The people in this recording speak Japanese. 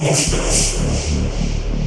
もしかして。